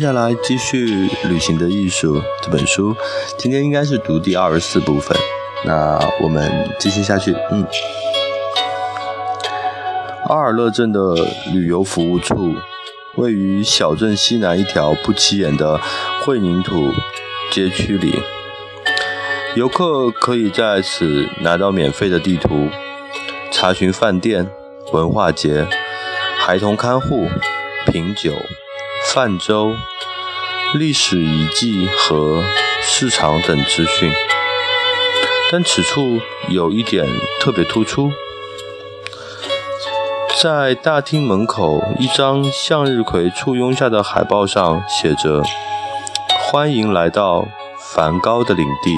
接下来继续《旅行的艺术》这本书，今天应该是读第二十四部分。那我们继续下去。嗯，阿尔勒镇的旅游服务处位于小镇西南一条不起眼的混凝土街区里，游客可以在此拿到免费的地图，查询饭店、文化节、孩童看护、品酒。泛舟、历史遗迹和市场等资讯，但此处有一点特别突出，在大厅门口一张向日葵簇拥下的海报上写着“欢迎来到梵高的领地”，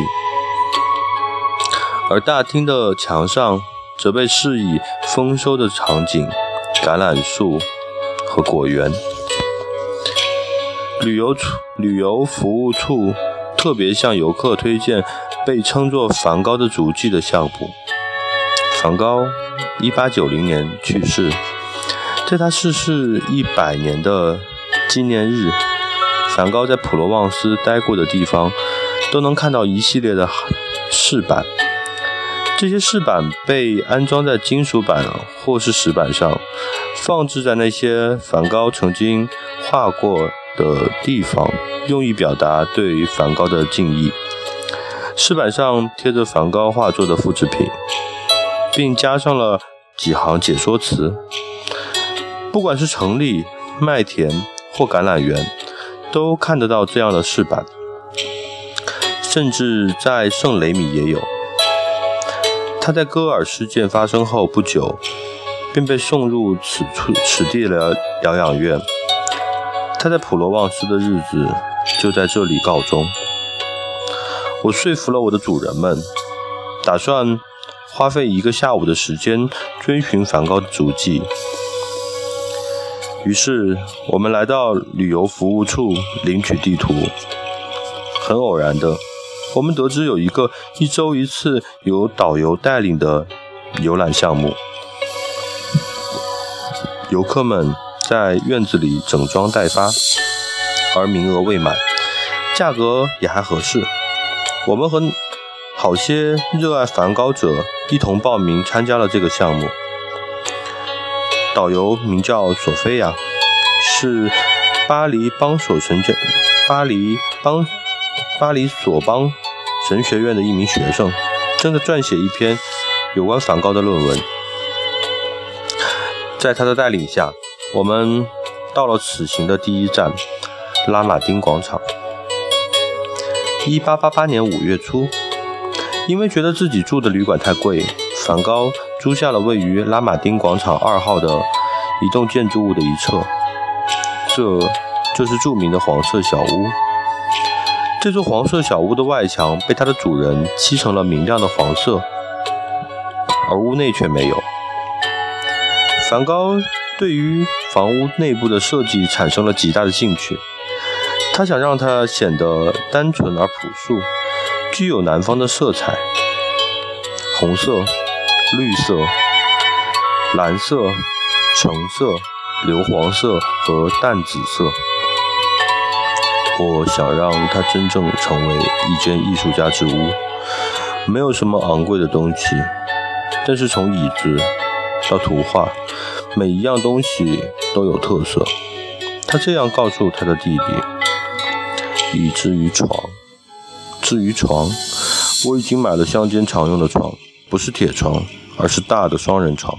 而大厅的墙上则被饰以丰收的场景、橄榄树和果园。旅游处旅游服务处特别向游客推荐被称作梵高的足迹的项目。梵高1890年去世，在他逝世一百年的纪念日，梵高在普罗旺斯待过的地方都能看到一系列的饰板。这些饰板被安装在金属板或是石板上，放置在那些梵高曾经画过。的地方，用以表达对梵高的敬意。石板上贴着梵高画作的复制品，并加上了几行解说词。不管是城里、麦田或橄榄园，都看得到这样的饰板。甚至在圣雷米也有。他在戈尔事件发生后不久，便被送入此处此地的疗养院。他在普罗旺斯的日子就在这里告终。我说服了我的主人们，打算花费一个下午的时间追寻梵高的足迹。于是我们来到旅游服务处领取地图。很偶然的，我们得知有一个一周一次由导游带领的游览项目，游客们。在院子里整装待发，而名额未满，价格也还合适。我们和好些热爱梵高者一同报名参加了这个项目。导游名叫索菲亚，是巴黎邦索神教巴黎邦巴黎索邦神学院的一名学生，正在撰写一篇有关梵高的论文。在他的带领下。我们到了此行的第一站——拉马丁广场。一八八八年五月初，因为觉得自己住的旅馆太贵，梵高租下了位于拉马丁广场二号的一栋建筑物的一侧，这就是著名的黄色小屋。这座黄色小屋的外墙被它的主人漆成了明亮的黄色，而屋内却没有。梵高。对于房屋内部的设计产生了极大的兴趣，他想让它显得单纯而朴素，具有南方的色彩：红色、绿色、蓝色、橙色、硫磺色和淡紫色。我想让它真正成为一间艺术家之屋，没有什么昂贵的东西，但是从椅子到图画。每一样东西都有特色，他这样告诉他的弟弟。以至于床，至于床，我已经买了乡间常用的床，不是铁床，而是大的双人床。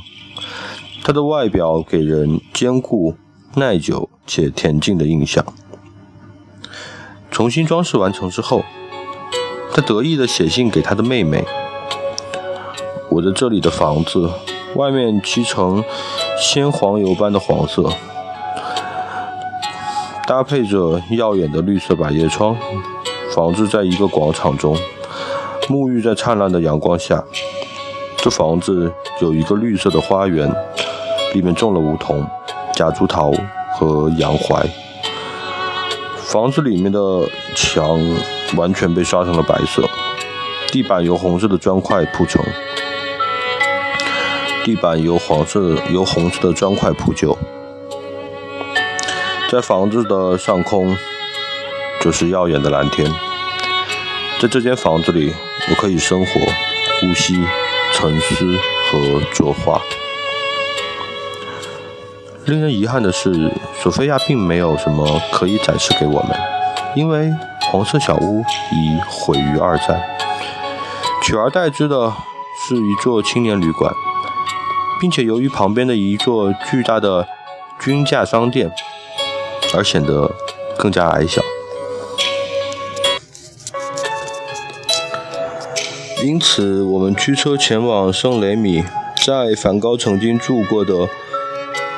它的外表给人坚固、耐久且恬静的印象。重新装饰完成之后，他得意地写信给他的妹妹：“我在这里的房子。”外面漆成鲜黄油般的黄色，搭配着耀眼的绿色百叶窗。房子在一个广场中，沐浴在灿烂的阳光下。这房子有一个绿色的花园，里面种了梧桐、夹竹桃和洋槐。房子里面的墙完全被刷成了白色，地板由红色的砖块铺成。地板由黄色、由红色的砖块铺就。在房子的上空，就是耀眼的蓝天。在这间房子里，我可以生活、呼吸、沉思和作画。令人遗憾的是，索菲亚并没有什么可以展示给我们，因为黄色小屋已毁于二战。取而代之的是一座青年旅馆，并且由于旁边的一座巨大的军价商店。而显得更加矮小，因此我们驱车前往圣雷米，在梵高曾经住过的、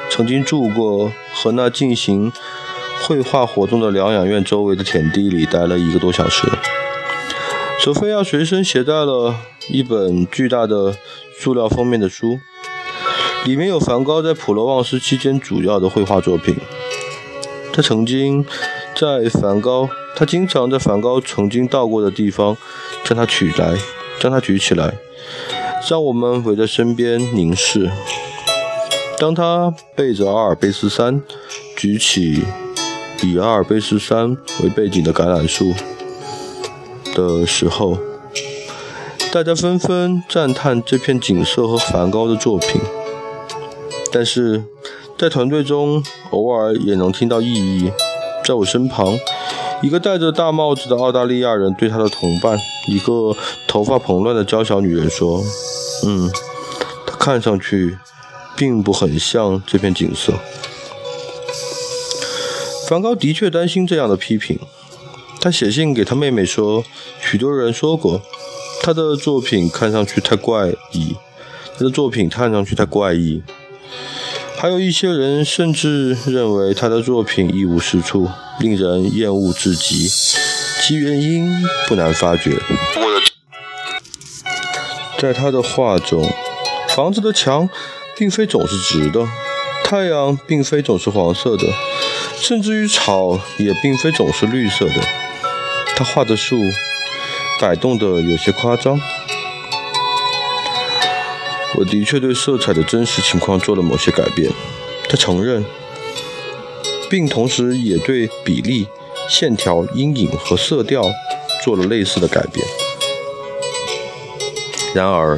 曾经住过和那进行绘画活动的疗养院周围的田地里待了一个多小时。索菲亚随身携带了一本巨大的塑料封面的书，里面有梵高在普罗旺斯期间主要的绘画作品。他曾经在梵高，他经常在梵高曾经到过的地方，将它取来，将它举起来，让我们围在身边凝视。当他背着阿尔卑斯山，举起以阿尔卑斯山为背景的橄榄树的时候，大家纷纷赞叹这片景色和梵高的作品，但是。在团队中，偶尔也能听到异议。在我身旁，一个戴着大帽子的澳大利亚人对他的同伴，一个头发蓬乱的娇小女人说：“嗯，他看上去并不很像这片景色。”梵高的确担心这样的批评。他写信给他妹妹说：“许多人说过，他的作品看上去太怪异。他的作品看上去太怪异。”还有一些人甚至认为他的作品一无是处，令人厌恶至极。其原因不难发觉，在他的画中，房子的墙并非总是直的，太阳并非总是黄色的，甚至于草也并非总是绿色的。他画的树摆动得有些夸张。我的确对色彩的真实情况做了某些改变，他承认，并同时也对比例、线条、阴影和色调做了类似的改变。然而，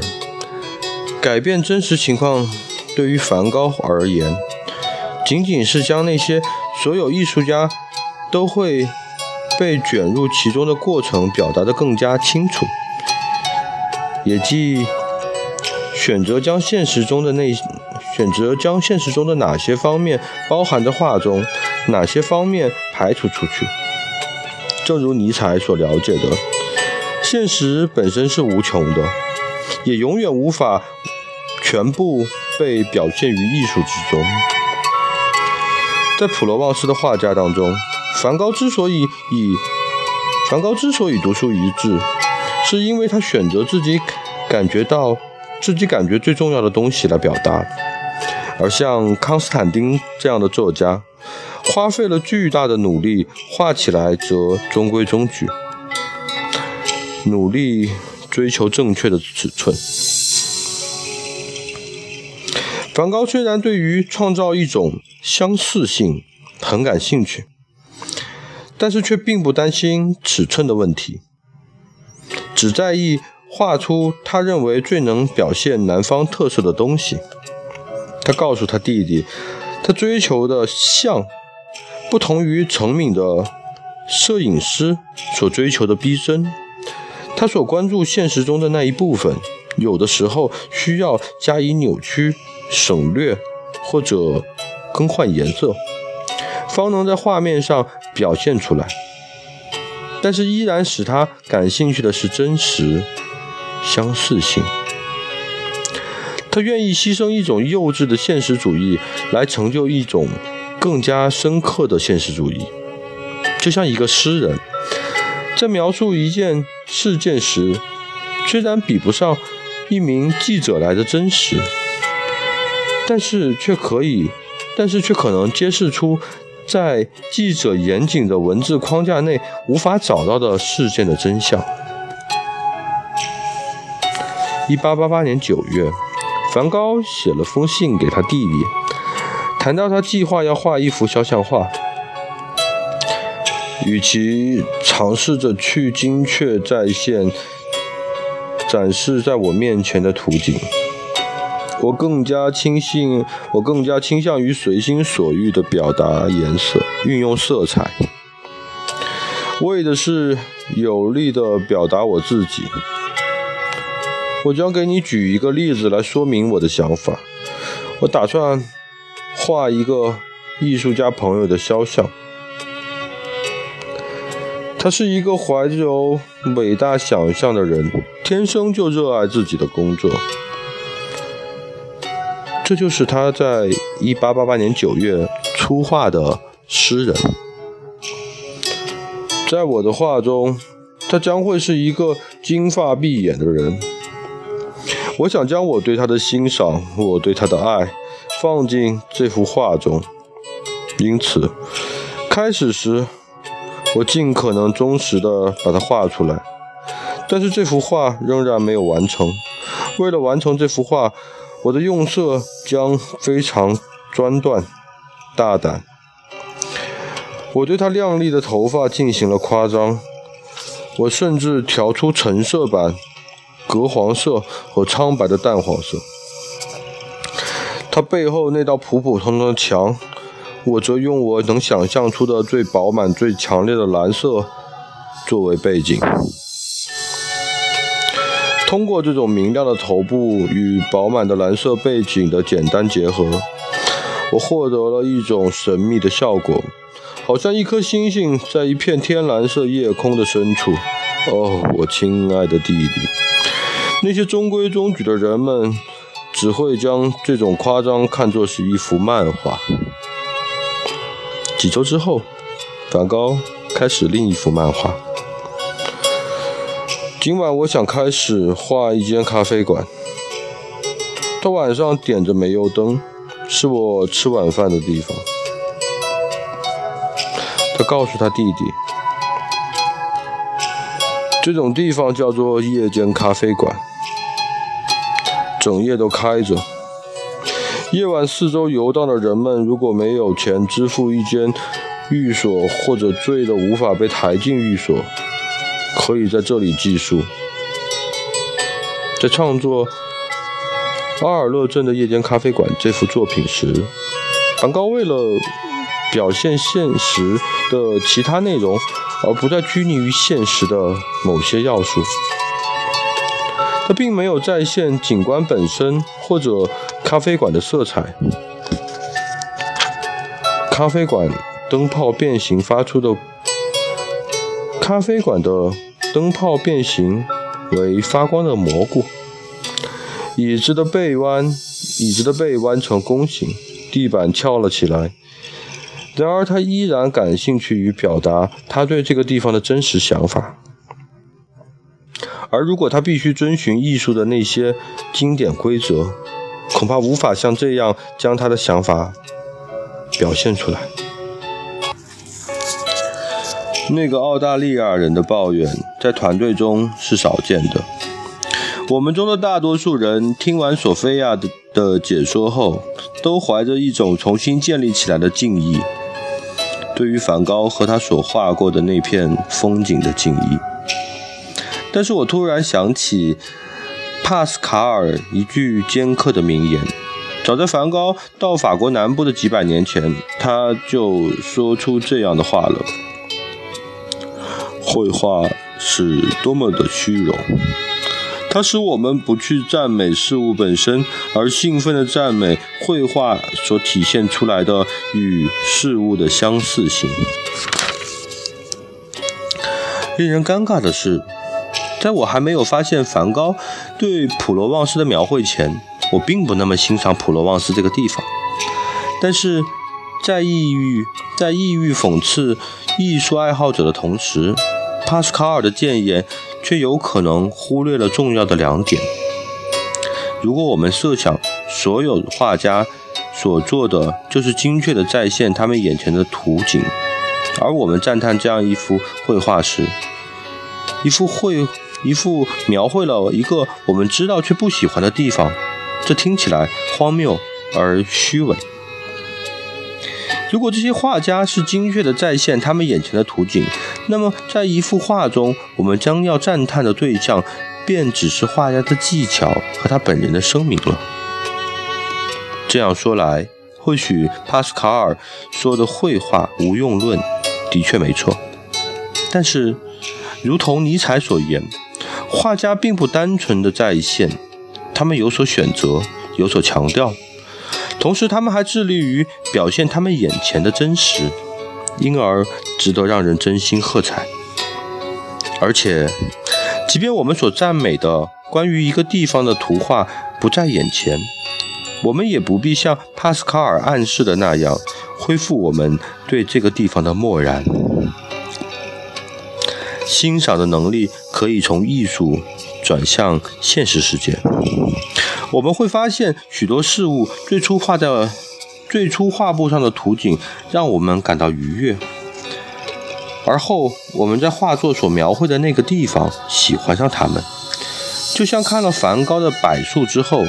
改变真实情况对于梵高而言，仅仅是将那些所有艺术家都会被卷入其中的过程表达得更加清楚，也即。选择将现实中的那选择将现实中的哪些方面包含在画中，哪些方面排除出去。正如尼采所了解的，现实本身是无穷的，也永远无法全部被表现于艺术之中。在普罗旺斯的画家当中，梵高之所以以梵高之所以独树一帜，是因为他选择自己感觉到。自己感觉最重要的东西来表达，而像康斯坦丁这样的作家，花费了巨大的努力画起来则中规中矩，努力追求正确的尺寸。梵高虽然对于创造一种相似性很感兴趣，但是却并不担心尺寸的问题，只在意。画出他认为最能表现南方特色的东西。他告诉他弟弟，他追求的像，不同于成名的摄影师所追求的逼真。他所关注现实中的那一部分，有的时候需要加以扭曲、省略或者更换颜色，方能在画面上表现出来。但是依然使他感兴趣的是真实。相似性，他愿意牺牲一种幼稚的现实主义，来成就一种更加深刻的现实主义。就像一个诗人，在描述一件事件时，虽然比不上一名记者来的真实，但是却可以，但是却可能揭示出在记者严谨的文字框架内无法找到的事件的真相。一八八八年九月，梵高写了封信给他弟弟，谈到他计划要画一幅肖像画。与其尝试着去精确再现展示在我面前的图景，我更加倾信，我更加倾向于随心所欲的表达颜色，运用色彩，为的是有力的表达我自己。我将给你举一个例子来说明我的想法。我打算画一个艺术家朋友的肖像。他是一个怀有伟大想象的人，天生就热爱自己的工作。这就是他在1888年9月初画的诗人。在我的画中，他将会是一个金发碧眼的人。我想将我对他的欣赏，我对他的爱，放进这幅画中。因此，开始时我尽可能忠实地把它画出来，但是这幅画仍然没有完成。为了完成这幅画，我的用色将非常专断、大胆。我对他亮丽的头发进行了夸张，我甚至调出橙色版。鹅黄色和苍白的淡黄色，它背后那道普普通通的墙，我则用我能想象出的最饱满、最强烈的蓝色作为背景。通过这种明亮的头部与饱满的蓝色背景的简单结合，我获得了一种神秘的效果，好像一颗星星在一片天蓝色夜空的深处。哦，我亲爱的弟弟。那些中规中矩的人们，只会将这种夸张看作是一幅漫画。几周之后，梵高开始另一幅漫画。今晚我想开始画一间咖啡馆。他晚上点着煤油灯，是我吃晚饭的地方。他告诉他弟弟。这种地方叫做夜间咖啡馆，整夜都开着。夜晚四周游荡的人们，如果没有钱支付一间寓所，或者醉得无法被抬进寓所，可以在这里寄宿。在创作《阿尔勒镇的夜间咖啡馆》这幅作品时，梵高为了表现现实的其他内容。而不再拘泥于现实的某些要素。他并没有再现景观本身或者咖啡馆的色彩。咖啡馆灯泡变形发出的咖啡馆的灯泡变形为发光的蘑菇。椅子的背弯，椅子的背弯成弓形，地板翘了起来。然而，他依然感兴趣于表达他对这个地方的真实想法。而如果他必须遵循艺术的那些经典规则，恐怕无法像这样将他的想法表现出来。那个澳大利亚人的抱怨在团队中是少见的。我们中的大多数人听完索菲亚的的解说后，都怀着一种重新建立起来的敬意。对于梵高和他所画过的那片风景的敬意，但是我突然想起帕斯卡尔一句尖刻的名言：早在梵高到法国南部的几百年前，他就说出这样的话了。绘画是多么的虚荣。它使我们不去赞美事物本身，而兴奋地赞美绘画所体现出来的与事物的相似性。令人尴尬的是，在我还没有发现梵高对普罗旺斯的描绘前，我并不那么欣赏普罗旺斯这个地方。但是在意欲在意欲讽刺艺术爱好者的同时，帕斯卡尔的谏言。却有可能忽略了重要的两点。如果我们设想所有画家所做的就是精确地再现他们眼前的图景，而我们赞叹这样一幅绘画时，一幅绘一幅描绘了一个我们知道却不喜欢的地方，这听起来荒谬而虚伪。如果这些画家是精确地再现他们眼前的图景，那么在一幅画中，我们将要赞叹的对象，便只是画家的技巧和他本人的声明了。这样说来，或许帕斯卡尔说的绘画无用论的确没错，但是，如同尼采所言，画家并不单纯的再现，他们有所选择，有所强调。同时，他们还致力于表现他们眼前的真实，因而值得让人真心喝彩。而且，即便我们所赞美的关于一个地方的图画不在眼前，我们也不必像帕斯卡尔暗示的那样，恢复我们对这个地方的漠然。欣赏的能力可以从艺术转向现实世界。我们会发现，许多事物最初画在最初画布上的图景，让我们感到愉悦。而后，我们在画作所描绘的那个地方喜欢上它们，就像看了梵高的柏树之后，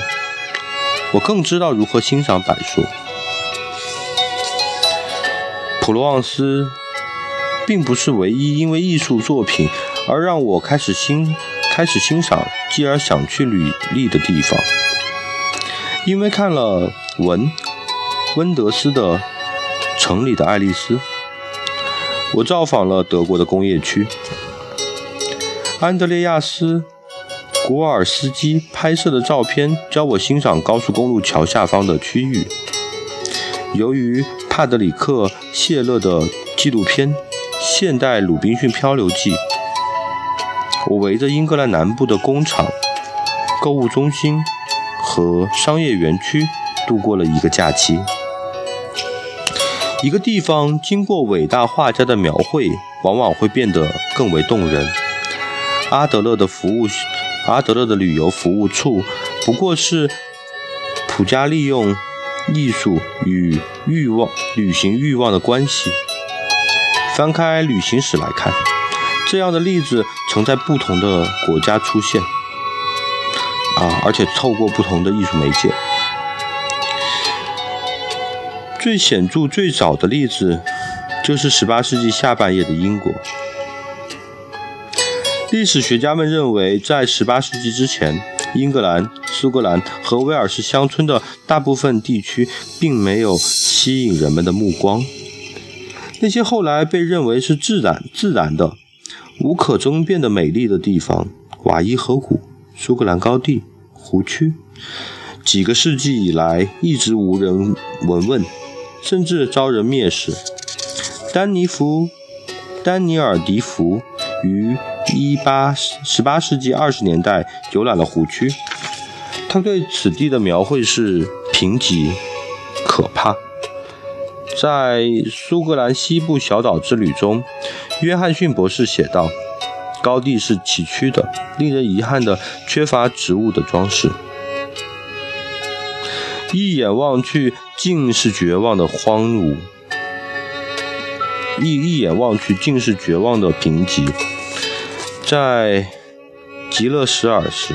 我更知道如何欣赏柏树。普罗旺斯并不是唯一因为艺术作品而让我开始欣开始欣赏，继而想去履历的地方。因为看了文温德斯的《城里的爱丽丝》，我造访了德国的工业区。安德烈亚斯·古尔斯基拍摄的照片教我欣赏高速公路桥下方的区域。由于帕德里克·谢勒的纪录片《现代鲁滨逊漂流记》，我围着英格兰南部的工厂、购物中心。和商业园区度过了一个假期。一个地方经过伟大画家的描绘，往往会变得更为动人。阿德勒的服务，阿德勒的旅游服务处，不过是普加利用艺术与欲望、旅行欲望的关系。翻开旅行史来看，这样的例子曾在不同的国家出现。啊！而且透过不同的艺术媒介，最显著、最早的例子就是18世纪下半叶的英国。历史学家们认为，在18世纪之前，英格兰、苏格兰和威尔士乡村的大部分地区并没有吸引人们的目光。那些后来被认为是自然、自然的、无可争辩的美丽的地方——瓦伊河谷。苏格兰高地、湖区，几个世纪以来一直无人闻问，甚至遭人蔑视。丹尼弗、丹尼尔·迪福于一八十八世纪二十年代游览了湖区，他对此地的描绘是贫瘠、可怕。在苏格兰西部小岛之旅中，约翰逊博士写道。高地是崎岖的，令人遗憾的，缺乏植物的装饰。一眼望去，尽是绝望的荒芜；一一眼望去，尽是绝望的贫瘠。在极乐什尔时，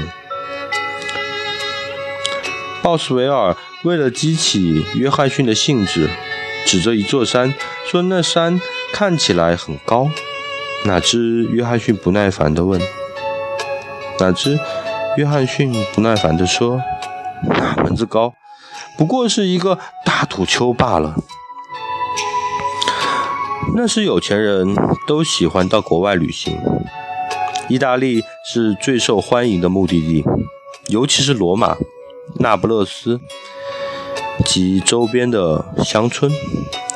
鲍斯维尔为了激起约翰逊的兴致，指着一座山说：“那山看起来很高。”哪知约翰逊不耐烦地问：“哪知约翰逊不耐烦地说：‘哪门子高？不过是一个大土丘罢了。’那时有钱人都喜欢到国外旅行，意大利是最受欢迎的目的地，尤其是罗马、那不勒斯及周边的乡村。”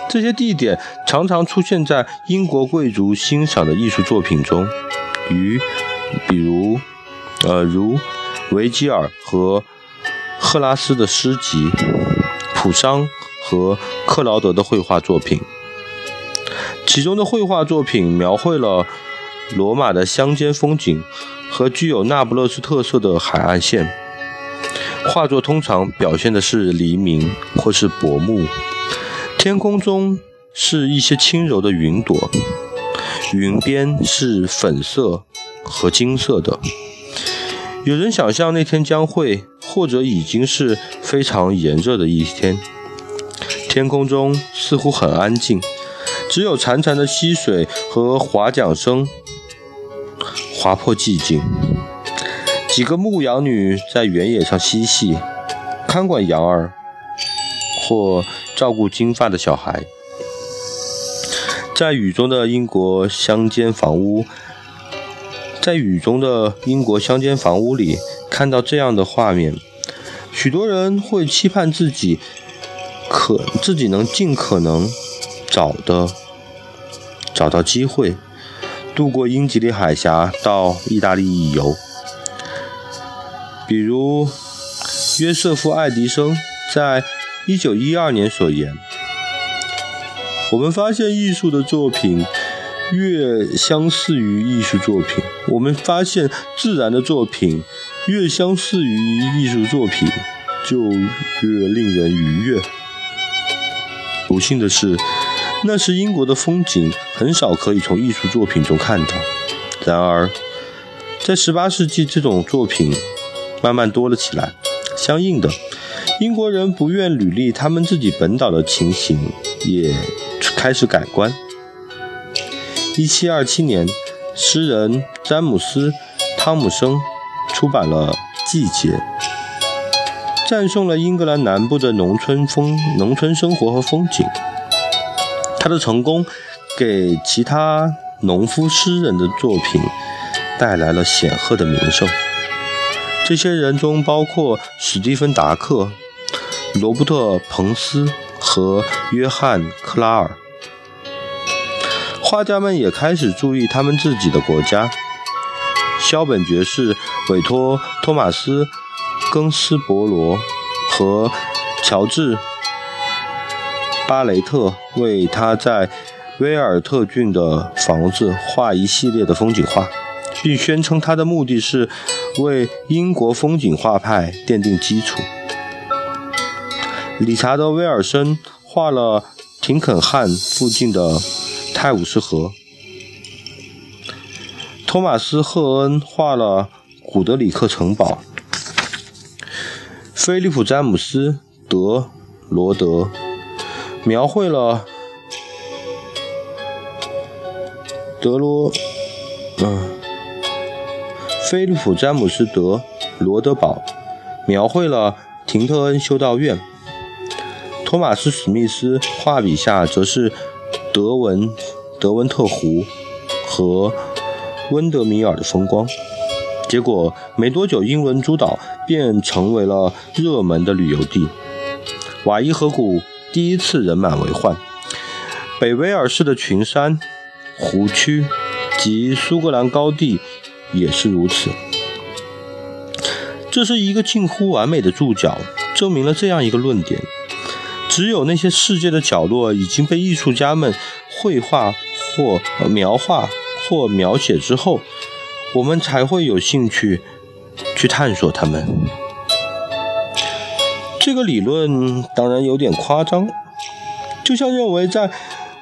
这些地点常常出现在英国贵族欣赏的艺术作品中，与比如，呃，如维吉尔和赫拉斯的诗集，普桑和克劳德的绘画作品。其中的绘画作品描绘了罗马的乡间风景和具有那不勒斯特色的海岸线。画作通常表现的是黎明或是薄暮。天空中是一些轻柔的云朵，云边是粉色和金色的。有人想象那天将会，或者已经是非常炎热的一天。天空中似乎很安静，只有潺潺的溪水和划桨声划破寂静。几个牧羊女在原野上嬉戏，看管羊儿，或照顾金发的小孩。在雨中的英国乡间房屋，在雨中的英国乡间房屋里，看到这样的画面，许多人会期盼自己可自己能尽可能早的找到机会，渡过英吉利海峡到意大利一游。比如约瑟夫·爱迪生在1912年所言。我们发现艺术的作品越相似于艺术作品，我们发现自然的作品越相似于艺术作品，就越令人愉悦。不幸的是，那时英国的风景很少可以从艺术作品中看到。然而，在18世纪，这种作品慢慢多了起来。相应的，英国人不愿履历他们自己本岛的情形，也。开始改观。一七二七年，诗人詹姆斯·汤姆生出版了《季节》，赞颂了英格兰南部的农村风、农村生活和风景。他的成功给其他农夫诗人的作品带来了显赫的名声。这些人中包括史蒂芬·达克、罗伯特·彭斯和约翰·克拉尔。画家们也开始注意他们自己的国家。肖本爵士委托托马斯·庚斯伯罗和乔治·巴雷特为他在威尔特郡的房子画一系列的风景画，并宣称他的目的是为英国风景画派奠定基础。理查德·威尔森画了廷肯汉附近的。泰晤士河。托马斯·赫恩画了古德里克城堡。菲利普·詹姆斯·德罗德描绘了德罗，嗯，菲利普·詹姆斯·德罗德堡描绘了廷特恩修道院。托马斯·史密斯画笔下则是。德文德文特湖和温德米尔的风光，结果没多久，英伦诸岛便成为了热门的旅游地。瓦伊河谷第一次人满为患，北威尔士的群山、湖区及苏格兰高地也是如此。这是一个近乎完美的注脚，证明了这样一个论点。只有那些世界的角落已经被艺术家们绘画或描画或描写之后，我们才会有兴趣去探索它们。这个理论当然有点夸张，就像认为在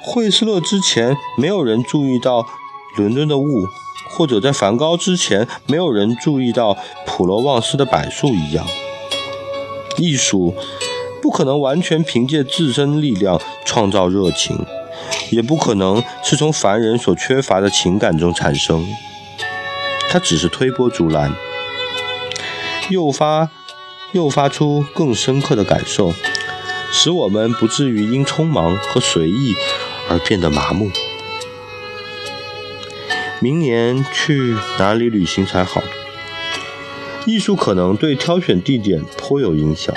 惠斯勒之前没有人注意到伦敦的雾，或者在梵高之前没有人注意到普罗旺斯的柏树一样。艺术。不可能完全凭借自身力量创造热情，也不可能是从凡人所缺乏的情感中产生。它只是推波助澜，诱发诱发出更深刻的感受，使我们不至于因匆忙和随意而变得麻木。明年去哪里旅行才好？艺术可能对挑选地点颇有影响。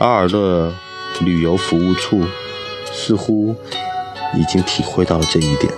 阿尔勒旅游服务处似乎已经体会到了这一点。